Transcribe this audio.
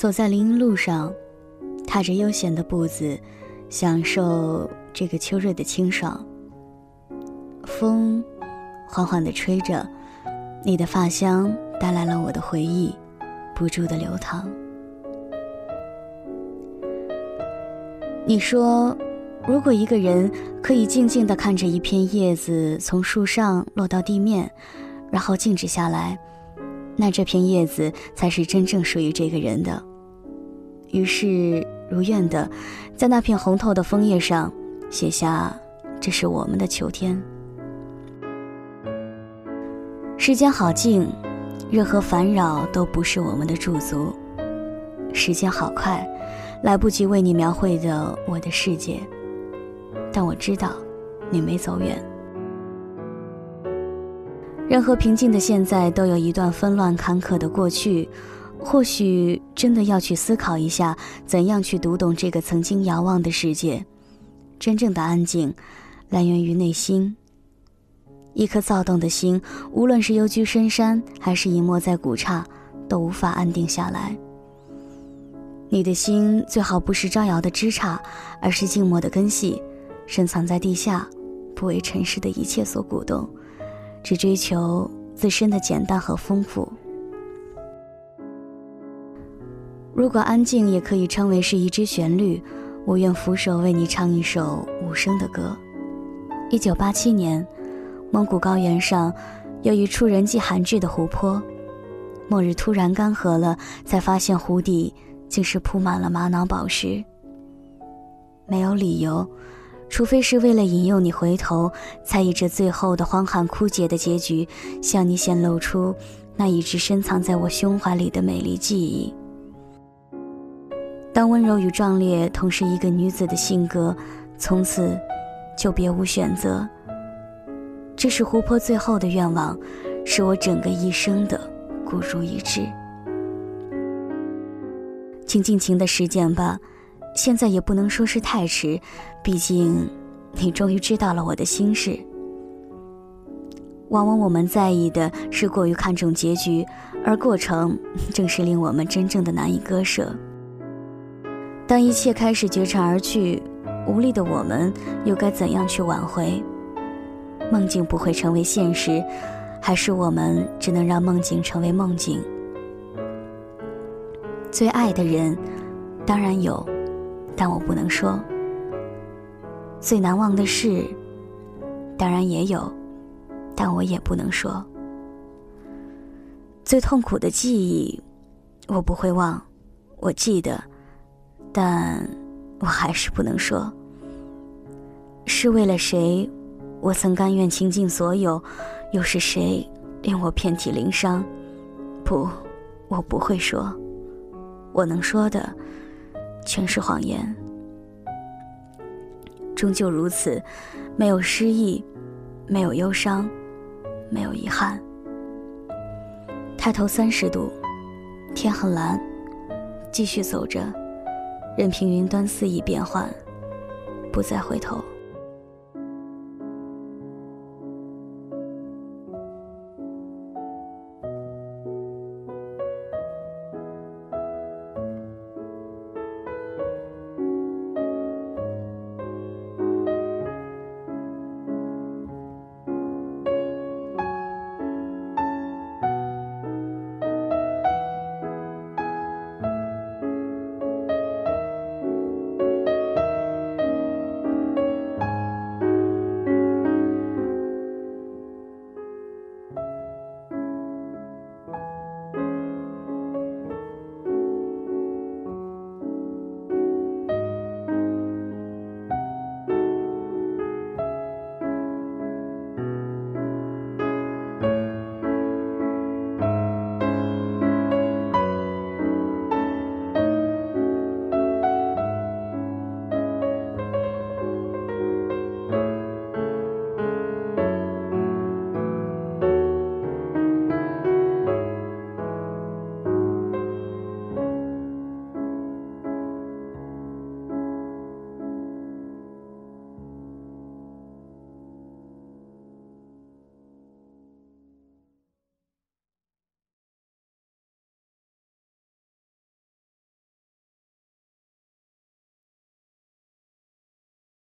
走在林荫路上，踏着悠闲的步子，享受这个秋日的清爽。风缓缓地吹着，你的发香带来了我的回忆，不住的流淌。你说，如果一个人可以静静地看着一片叶子从树上落到地面，然后静止下来，那这片叶子才是真正属于这个人的。于是，如愿的，在那片红透的枫叶上写下：“这是我们的秋天。”时间好静，任何烦扰都不是我们的驻足。时间好快，来不及为你描绘的我的世界，但我知道，你没走远。任何平静的现在，都有一段纷乱坎坷的过去。或许真的要去思考一下，怎样去读懂这个曾经遥望的世界。真正的安静，来源于内心。一颗躁动的心，无论是幽居深山，还是隐没在古刹，都无法安定下来。你的心最好不是招摇的枝杈，而是静默的根系，深藏在地下，不为尘世的一切所鼓动，只追求自身的简单和丰富。如果安静也可以称为是一支旋律，我愿俯首为你唱一首无声的歌。一九八七年，蒙古高原上有一处人迹罕至的湖泊，末日突然干涸了，才发现湖底竟是铺满了玛瑙宝石。没有理由，除非是为了引诱你回头，才以这最后的荒寒枯竭的结局，向你显露出那一直深藏在我胸怀里的美丽记忆。当温柔与壮烈同是一个女子的性格，从此就别无选择。这是湖泊最后的愿望，是我整个一生的孤注一掷。请尽情的实践吧，现在也不能说是太迟，毕竟你终于知道了我的心事。往往我们在意的是过于看重结局，而过程正是令我们真正的难以割舍。当一切开始绝尘而去，无力的我们又该怎样去挽回？梦境不会成为现实，还是我们只能让梦境成为梦境？最爱的人，当然有，但我不能说。最难忘的事，当然也有，但我也不能说。最痛苦的记忆，我不会忘，我记得。但我还是不能说，是为了谁，我曾甘愿倾尽所有，又是谁令我遍体鳞伤？不，我不会说，我能说的全是谎言。终究如此，没有失意，没有忧伤，没有遗憾。抬头三十度，天很蓝，继续走着。任凭云端肆意变幻，不再回头。